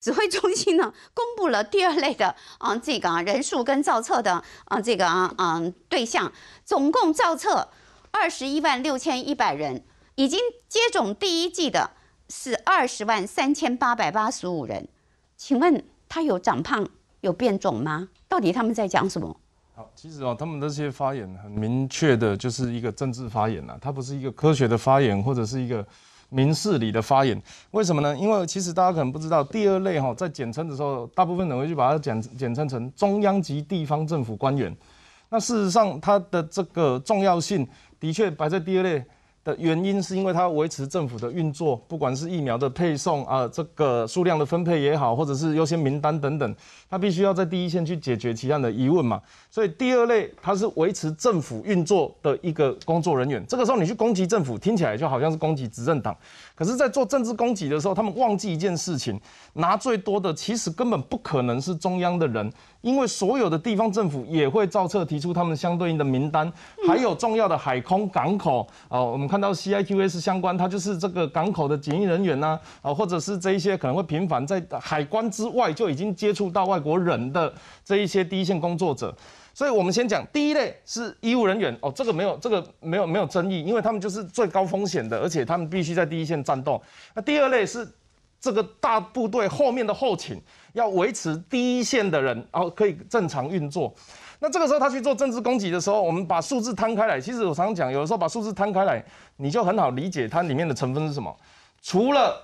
指挥中心呢公布了第二类的啊这个啊人数跟造册的啊这个啊嗯对象，总共造册二十一万六千一百人，已经接种第一剂的是二十万三千八百八十五人。请问他有长胖有变肿吗？到底他们在讲什么？好，其实哦，他们这些发言很明确的就是一个政治发言呐，它不是一个科学的发言或者是一个。明事理的发言，为什么呢？因为其实大家可能不知道，第二类哈，在简称的时候，大部分人会去把它简简称成中央级地方政府官员。那事实上，它的这个重要性的确摆在第二类。的原因是因为它维持政府的运作，不管是疫苗的配送啊，这个数量的分配也好，或者是优先名单等等，它必须要在第一线去解决其他的疑问嘛。所以第二类它是维持政府运作的一个工作人员。这个时候你去攻击政府，听起来就好像是攻击执政党。可是，在做政治攻击的时候，他们忘记一件事情：拿最多的其实根本不可能是中央的人。因为所有的地方政府也会照册提出他们相对应的名单，还有重要的海空港口啊，我们看到 C I Q S 相关，它就是这个港口的检疫人员呐，啊，或者是这一些可能会频繁在海关之外就已经接触到外国人的这一些第一线工作者。所以我们先讲第一类是医务人员哦，这个没有这个没有没有争议，因为他们就是最高风险的，而且他们必须在第一线战斗。那第二类是这个大部队后面的后勤。要维持第一线的人，然后可以正常运作。那这个时候他去做政治攻击的时候，我们把数字摊开来。其实我常常讲，有的时候把数字摊开来，你就很好理解它里面的成分是什么。除了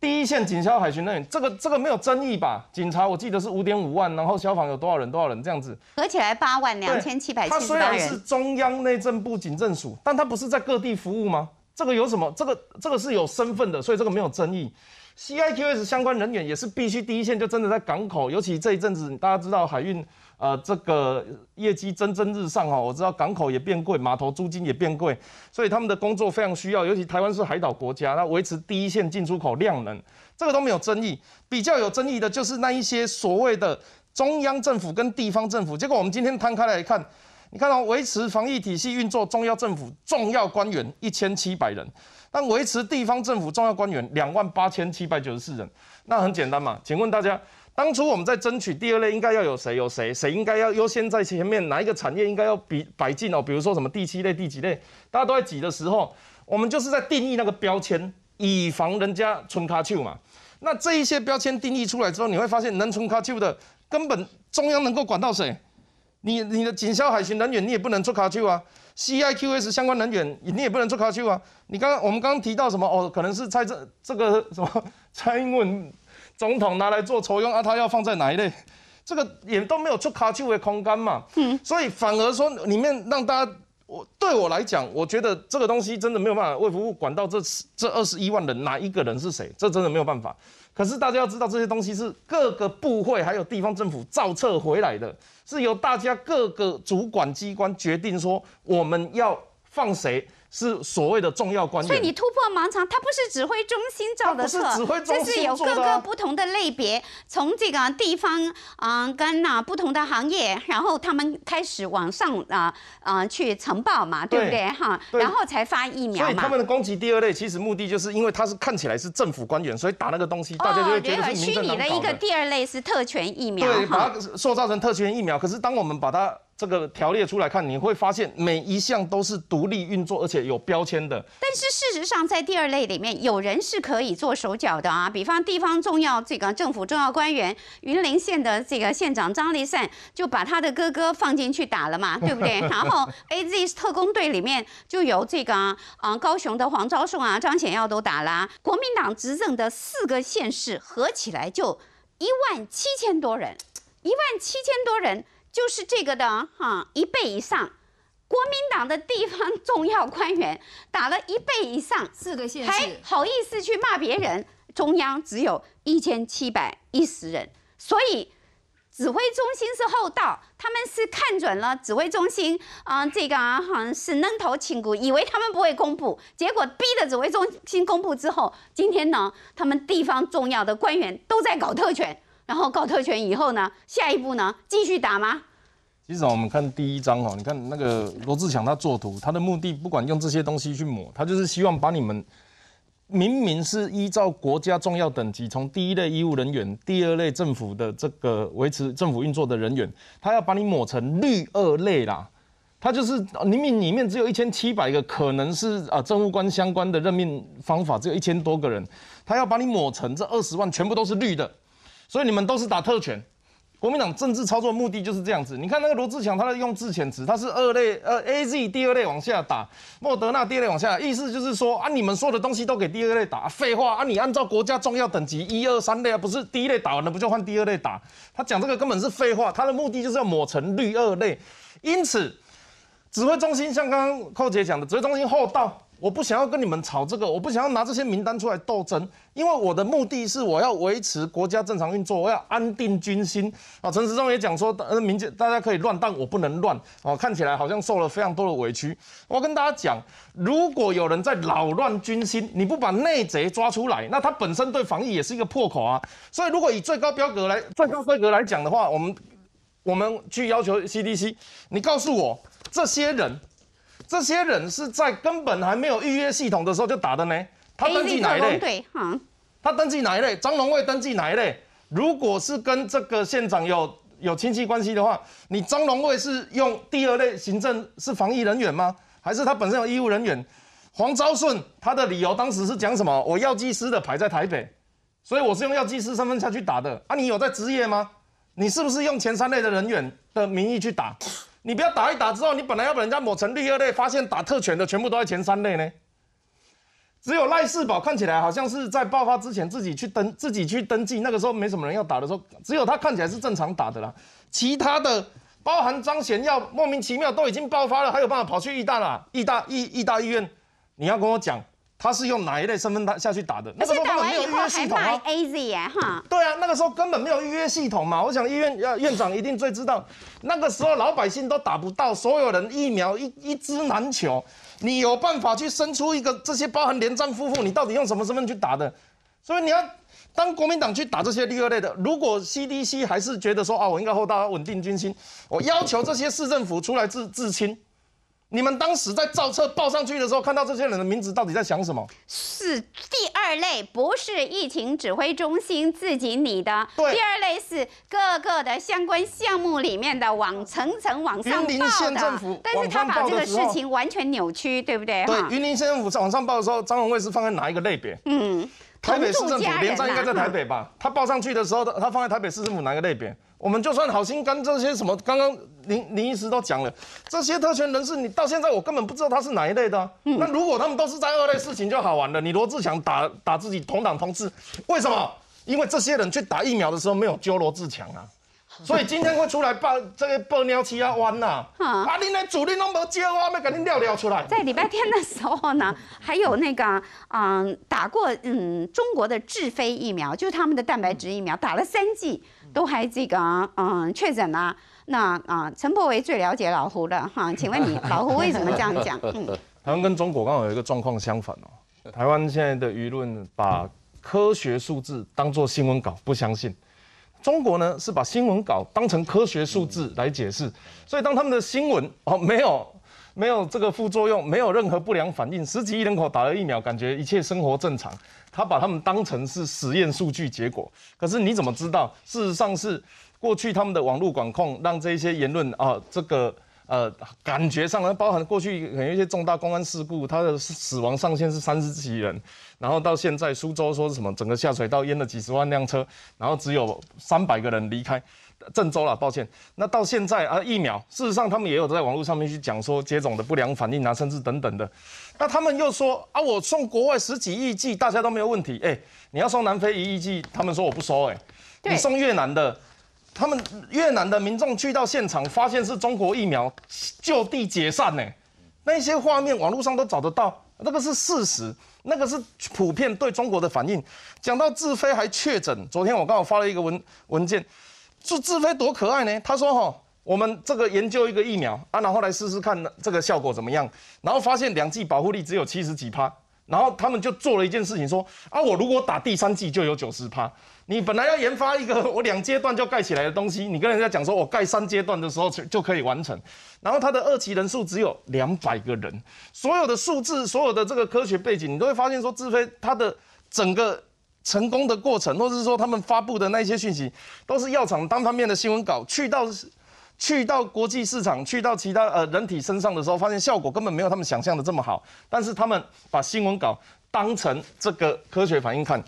第一线警消海巡人员，这个这个没有争议吧？警察我记得是五点五万，然后消防有多少人？多少人这样子？合起来八万两千七百七十八人。他虽然是中央内政部警政署，但他不是在各地服务吗？这个有什么？这个这个是有身份的，所以这个没有争议。C I Q S 相关人员也是必须第一线，就真的在港口，尤其这一阵子，大家知道海运，呃，这个业绩蒸蒸日上哈。我知道港口也变贵，码头租金也变贵，所以他们的工作非常需要。尤其台湾是海岛国家，那维持第一线进出口量能，这个都没有争议。比较有争议的就是那一些所谓的中央政府跟地方政府。结果我们今天摊开来一看，你看到维持防疫体系运作中央政府重要官员一千七百人。但维持地方政府重要官员两万八千七百九十四人，那很简单嘛？请问大家，当初我们在争取第二类应该要有谁？有谁？谁应该要优先在前面？哪一个产业应该要比摆进哦？比如说什么第七类、第几类，大家都在挤的时候，我们就是在定义那个标签，以防人家春卡丘嘛。那这一些标签定义出来之后，你会发现能春卡丘的，根本中央能够管到谁？你你的警消海巡人员，你也不能出卡丘啊。C I Q S 相关人员，你也不能做卡丘啊！你刚刚我们刚刚提到什么？哦，可能是蔡这这个什么 蔡英文总统拿来做筹用啊，他要放在哪一类？这个也都没有出卡丘的空间嘛。嗯，所以反而说里面让大家，我对我来讲，我觉得这个东西真的没有办法为服务管到这这二十一万人哪一个人是谁？这真的没有办法。可是大家要知道，这些东西是各个部会还有地方政府造册回来的，是由大家各个主管机关决定说我们要放谁。是所谓的重要官员，所以你突破盲肠，它不是指挥中心造的册，这是有各个不同的类别，从这个地方啊跟啊不同的行业，然后他们开始往上啊啊去呈报嘛，对不对哈？然后才发疫苗嘛。所以他们的攻击第二类，其实目的就是因为他是看起来是政府官员，所以打那个东西，大家就会觉得是民政党的一个第二类是特权疫苗，对，把它塑造成特权疫苗。可是当我们把它这个条列出来看，你会发现每一项都是独立运作，而且有标签的。但是事实上，在第二类里面，有人是可以做手脚的啊。比方地方重要这个政府重要官员，云林县的这个县长张立善就把他的哥哥放进去打了嘛，对不对？然后 A Z 特工队里面就有这个啊，高雄的黄昭顺啊、张显耀都打啦。国民党执政的四个县市合起来就一万七千多人，一万七千多人。就是这个的哈，一倍以上，国民党的地方 重要官员打了一倍以上，四个县还好意思去骂别人？中央只有一千七百一十人，所以指挥中心是厚道，他们是看准了指挥中心啊，这个好像是扔头轻骨，以为他们不会公布，结果逼的指挥中心公布之后，今天呢，他们地方重要的官员都在搞特权。然后告特权以后呢？下一步呢？继续打吗？其实我们看第一章哈，你看那个罗志强他作图，他的目的不管用这些东西去抹，他就是希望把你们明明是依照国家重要等级，从第一类医务人员、第二类政府的这个维持政府运作的人员，他要把你抹成绿二类啦。他就是明明里面只有一千七百个可能是啊政务官相关的任命方法，只有一千多个人，他要把你抹成这二十万全部都是绿的，所以你们都是打特权。国民党政治操作目的就是这样子。你看那个罗志强，他在用字遣词，他是二类呃 A Z 第二类往下打，莫德纳第二类往下，意思就是说啊，你们所有的东西都给第二类打，废话啊，你按照国家重要等级一二三类啊，不是第一类打完了不就换第二类打？他讲这个根本是废话，他的目的就是要抹成绿二类。因此，指挥中心像刚刚寇姐讲的，指挥中心厚道。我不想要跟你们吵这个，我不想要拿这些名单出来斗争，因为我的目的是我要维持国家正常运作，我要安定军心啊。陈时中也讲说，呃，民间大家可以乱，但我不能乱哦。看起来好像受了非常多的委屈。我跟大家讲，如果有人在扰乱军心，你不把内贼抓出来，那他本身对防疫也是一个破口啊。所以，如果以最高标格来、最高规格来讲的话，我们我们去要求 CDC，你告诉我这些人。这些人是在根本还没有预约系统的时候就打的呢？他登记哪一类？对，哈。他登记哪一类？张龙卫登记哪一类？如果是跟这个县长有有亲戚关系的话，你张龙卫是用第二类行政是防疫人员吗？还是他本身有医务人员？黄昭顺他的理由当时是讲什么？我药剂师的牌在台北，所以我是用药剂师身份下去打的。啊，你有在执业吗？你是不是用前三类的人员的名义去打？你不要打一打之后，你本来要把人家抹成绿二类，发现打特权的全部都在前三类呢。只有赖世宝看起来好像是在爆发之前自己去登自己去登记，那个时候没什么人要打的时候，只有他看起来是正常打的啦。其他的包含张贤耀莫名其妙都已经爆发了，还有办法跑去义大啦，义大义义大医院，你要跟我讲。他是用哪一类身份他下去打的？那时候根本没有预约系统啊！A Z 耶哈。对啊，那个时候根本没有预约系统嘛。我想医院要院长一定最知道，那个时候老百姓都打不到，所有人疫苗一一支难求。你有办法去生出一个这些包含连战夫妇，你到底用什么身份去打的？所以你要当国民党去打这些第二类的，如果 C D C 还是觉得说啊，我应该厚道稳定军心，我要求这些市政府出来自自清。你们当时在造册报上去的时候，看到这些人的名字，到底在想什么？是第二类，不是疫情指挥中心自己拟的。对，第二类是各个的相关项目里面的往层层往上报的。但是他把这个事情完全扭曲，对不对？对，云林县政府往上报的时候，张荣卫是放在哪一个类别？嗯，台北市政府连战应该在台北吧？他报上去的时候，他放在台北市政府哪个类别？我们就算好心跟这些什么，刚刚林林医师都讲了，这些特权人士，你到现在我根本不知道他是哪一类的。那如果他们都是在二类，事情就好玩了。你罗志强打打自己同党同志，为什么？因为这些人去打疫苗的时候没有揪罗志强啊。所以今天会出来报这个报尿气啊弯呐，啊，你的主力都没接，我要赶紧尿尿出来。在礼拜天的时候呢，还有那个嗯打过嗯中国的智飞疫苗，就是他们的蛋白质疫苗，打了三剂都还这个嗯确诊了。那啊，陈柏维最了解老胡了哈，请问你老胡为什么这样讲？嗯，台湾跟中国刚好有一个状况相反哦，台湾现在的舆论把科学数字当做新闻稿，不相信。中国呢是把新闻稿当成科学数字来解释，所以当他们的新闻哦没有没有这个副作用，没有任何不良反应，十几亿人口打了疫苗，感觉一切生活正常，他把他们当成是实验数据结果。可是你怎么知道？事实上是过去他们的网络管控让这些言论啊这个。呃，感觉上呢，包含过去可能一些重大公安事故，他的死亡上限是三十几人，然后到现在苏州说什么整个下水道淹了几十万辆车，然后只有三百个人离开郑州了，抱歉。那到现在啊，疫苗，事实上他们也有在网络上面去讲说接种的不良反应啊，甚至等等的。那他们又说啊，我送国外十几亿剂，大家都没有问题。哎，你要送南非一亿剂，他们说我不收。哎，你送越南的。他们越南的民众去到现场，发现是中国疫苗，就地解散呢。那些画面网络上都找得到，那个是事实，那个是普遍对中国的反应。讲到志飞还确诊，昨天我刚好发了一个文文件，说志飞多可爱呢。他说哈，我们这个研究一个疫苗啊，然后来试试看这个效果怎么样，然后发现两剂保护力只有七十几趴，然后他们就做了一件事情，说啊，我如果打第三剂就有九十趴。你本来要研发一个 我两阶段就盖起来的东西，你跟人家讲说我盖三阶段的时候就就可以完成，然后它的二期人数只有两百个人，所有的数字，所有的这个科学背景，你都会发现说智飞它的整个成功的过程，或者是说他们发布的那些讯息，都是药厂单方面的新闻稿去到。去到国际市场，去到其他呃人体身上的时候，发现效果根本没有他们想象的这么好。但是他们把新闻稿当成这个科学反应看，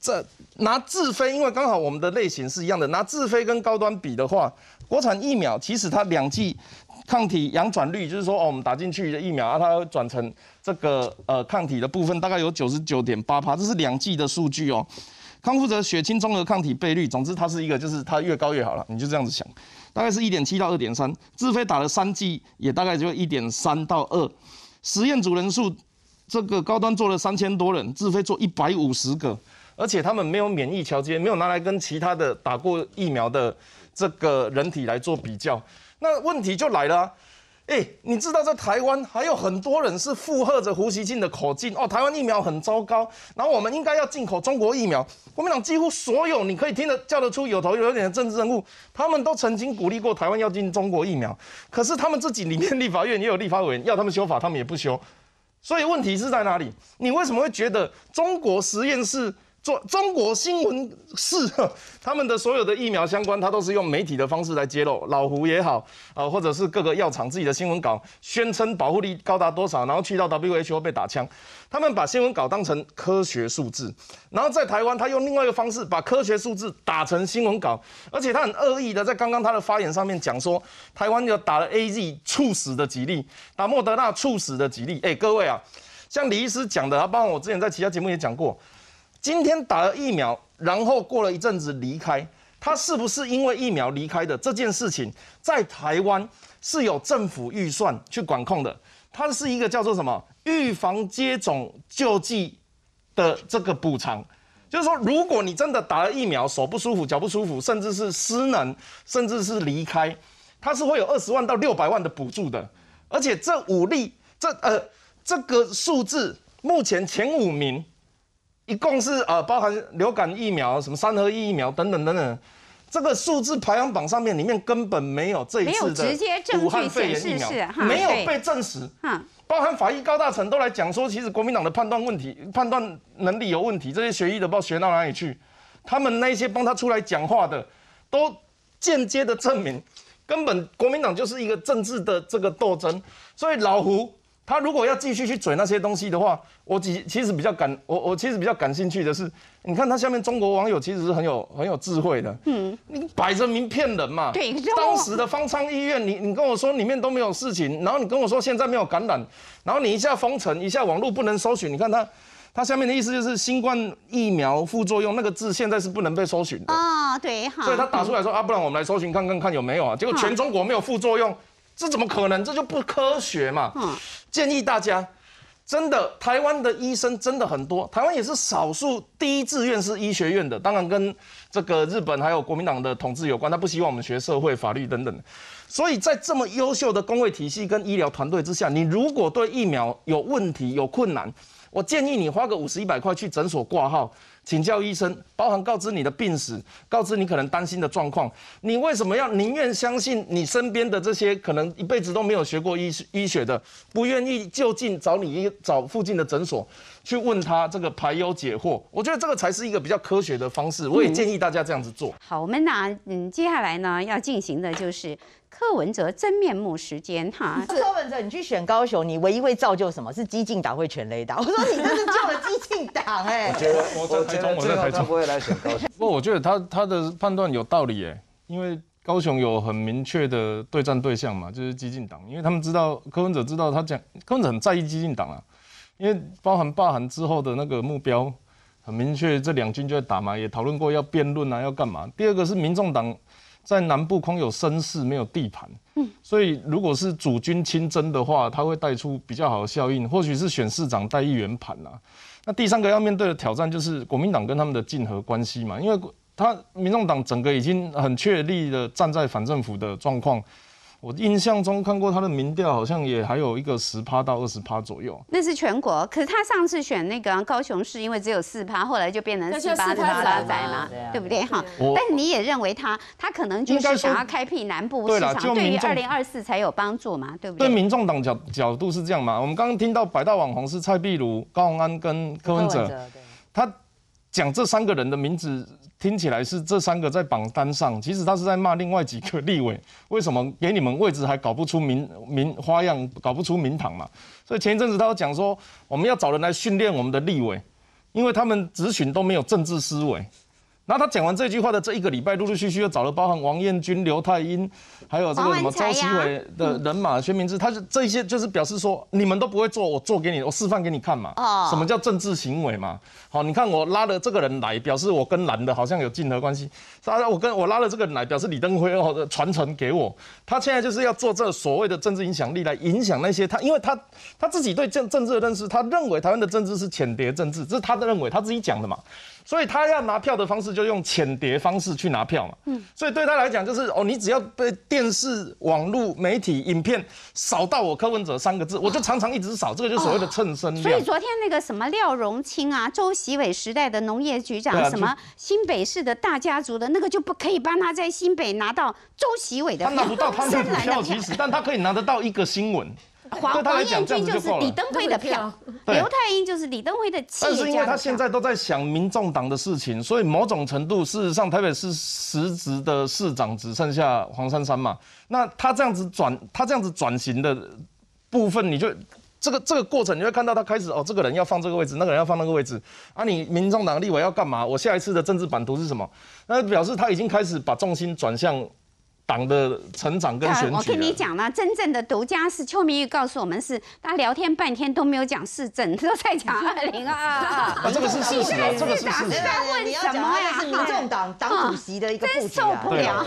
这拿自飞，因为刚好我们的类型是一样的，拿自飞跟高端比的话，国产疫苗其实它两剂抗体阳转率，就是说哦，我们打进去的疫苗啊，它转成这个呃抗体的部分大概有九十九点八帕，这是两剂的数据哦。康复者血清综合抗体倍率，总之它是一个，就是它越高越好了，你就这样子想。大概是一点七到二点三，自费打了三剂，也大概就一点三到二。实验组人数，这个高端做了三千多人，自费做一百五十个，而且他们没有免疫桥接，没有拿来跟其他的打过疫苗的这个人体来做比较。那问题就来了。哎，你知道在台湾还有很多人是附和着胡锡进的口径哦，台湾疫苗很糟糕，然后我们应该要进口中国疫苗。国民党几乎所有你可以听得叫得出有头有脸的政治人物，他们都曾经鼓励过台湾要进中国疫苗，可是他们自己里面立法院也有立法委员要他们修法，他们也不修。所以问题是在哪里？你为什么会觉得中国实验室？做中国新闻是 他们的所有的疫苗相关，他都是用媒体的方式来揭露。老胡也好，啊，或者是各个药厂自己的新闻稿，宣称保护力高达多少，然后去到 WHO 被打枪。他们把新闻稿当成科学数字，然后在台湾，他用另外一个方式把科学数字打成新闻稿，而且他很恶意的在刚刚他的发言上面讲说，台湾有打了 AZ 猝死的几例，打莫德纳猝死的几例。哎，各位啊，像李医师讲的，他包括我之前在其他节目也讲过。今天打了疫苗，然后过了一阵子离开，他是不是因为疫苗离开的这件事情，在台湾是有政府预算去管控的？它是一个叫做什么预防接种救济的这个补偿，就是说，如果你真的打了疫苗，手不舒服、脚不舒服，甚至是失能，甚至是离开，它是会有二十万到六百万的补助的。而且这五例，这呃这个数字，目前前五名。一共是呃，包含流感疫苗、什么三合一疫苗等等等等，这个数字排行榜上面里面根本没有这一次的武汉肺炎疫苗，没有被证实。包含法医高大成都来讲说，其实国民党的判断问题、判断能力有问题，这些学医的不知道学到哪里去。他们那些帮他出来讲话的，都间接的证明，根本国民党就是一个政治的这个斗争。所以老胡。他如果要继续去嘴那些东西的话，我其其实比较感我我其实比较感兴趣的是，你看他下面中国网友其实是很有很有智慧的，嗯，你摆着明骗人嘛，对，当时的方舱医院，你你跟我说里面都没有事情，然后你跟我说现在没有感染，然后你一下封城，一下网络不能搜寻，你看他他下面的意思就是新冠疫苗副作用那个字现在是不能被搜寻的。啊，对，好所以他打出来说啊，不然我们来搜寻看看看有没有啊，结果全中国没有副作用。这怎么可能？这就不科学嘛！嗯，建议大家，真的，台湾的医生真的很多，台湾也是少数第一志愿是医学院的，当然跟这个日本还有国民党的统治有关，他不希望我们学社会、法律等等。所以在这么优秀的工位体系跟医疗团队之下，你如果对疫苗有问题、有困难，我建议你花个五十一百块去诊所挂号。请教医生，包含告知你的病史，告知你可能担心的状况。你为什么要宁愿相信你身边的这些可能一辈子都没有学过医医学的，不愿意就近找你找附近的诊所去问他这个排忧解惑？我觉得这个才是一个比较科学的方式。我也建议大家这样子做。好，我们呢，嗯，接下来呢要进行的就是。柯文哲真面目时间哈，柯文哲，你去选高雄，你唯一会造就什么？是激进党会全雷打。我说你这是救了激进党哎。我觉得我在台中，我在台中不会来选高雄。不过我觉得他他的判断有道理耶，因为高雄有很明确的对战对象嘛，就是激进党，因为他们知道柯文哲知道他讲柯文哲很在意激进党啊，因为包含罢韩之后的那个目标很明确，这两军就在打嘛，也讨论过要辩论啊，要干嘛。第二个是民众党。在南部空有声势，没有地盘，嗯，所以如果是主军亲征的话，他会带出比较好的效应，或许是选市长带议员盘啊。那第三个要面对的挑战就是国民党跟他们的竞合关系嘛，因为他民众党整个已经很确立的站在反政府的状况，我印象中看过他的民调，好像也还有一个十趴到二十趴左右。那是全国，可是他上次选那个高雄市，因为只有四趴，后来就变成那就四八4%八仔仔嘛对不对哈？我但你也认为他他可能就是想要开辟南部市场，对于二零二四才有帮助嘛，对不对对？民众党角角度是这样嘛？我们刚刚听到百大网红是蔡壁如、高虹安跟柯文哲，对他讲这三个人的名字听起来是这三个在榜单上，其实他是在骂另外几个立委，为什么给你们位置还搞不出名 名花样，搞不出名堂嘛？所以前一阵子他讲说，我们要找人来训练我们的立委，因为他们咨询都没有政治思维。然后他讲完这句话的这一个礼拜，陆陆续续又找了包含王彦军、刘太英，还有这个什么周其伟的人马、薛明志，他是这一些就是表示说，你们都不会做，我做给你，我示范给你看嘛。哦什么叫政治行为嘛？好，你看我拉了这个人来，表示我跟蓝的好像有竞合关系。他我跟我拉了这个人来，表示李登辉哦的传承给我。他现在就是要做这所谓的政治影响力来影响那些他，因为他他自己对政政治的认识，他认为台湾的政治是浅碟政治，这是他的认为，他自己讲的嘛。所以他要拿票的方式就用浅碟方式去拿票嘛。嗯，所以对他来讲就是哦，你只要被电视、网络媒体、影片扫到我柯文哲三个字，我就常常一直扫，这个就是所谓的蹭声量所以。昨天那个什么廖荣清啊，周习伟时代的农业局长，啊什么新北市的大家族的那个就不可以帮他在新北拿到周习伟的票，他拿不到他那 票，其实，但他可以拿得到一个新闻。黄黄彦军就是李登辉的票，对刘太英就是李登辉的企但是因为他。现在都在想民众党的事情，所以某种程度，事实上台北市实职的市长只剩下黄珊珊嘛。那他这样子转，他这样子转型的部分，你就这个这个过程，你会看到他开始哦，这个人要放这个位置，那个人要放那个位置啊。你民众党立委要干嘛？我下一次的政治版图是什么？那表示他已经开始把重心转向党的成长跟选举了。我跟你讲了，真正的独家是邱明玉告诉我们是，他聊天半天都没有讲市政，都在讲 二零二啊，二。这个是事实啊，这个是事实你。在问你要什么呀讲他是民众党党主席的一个布局真受啊不了。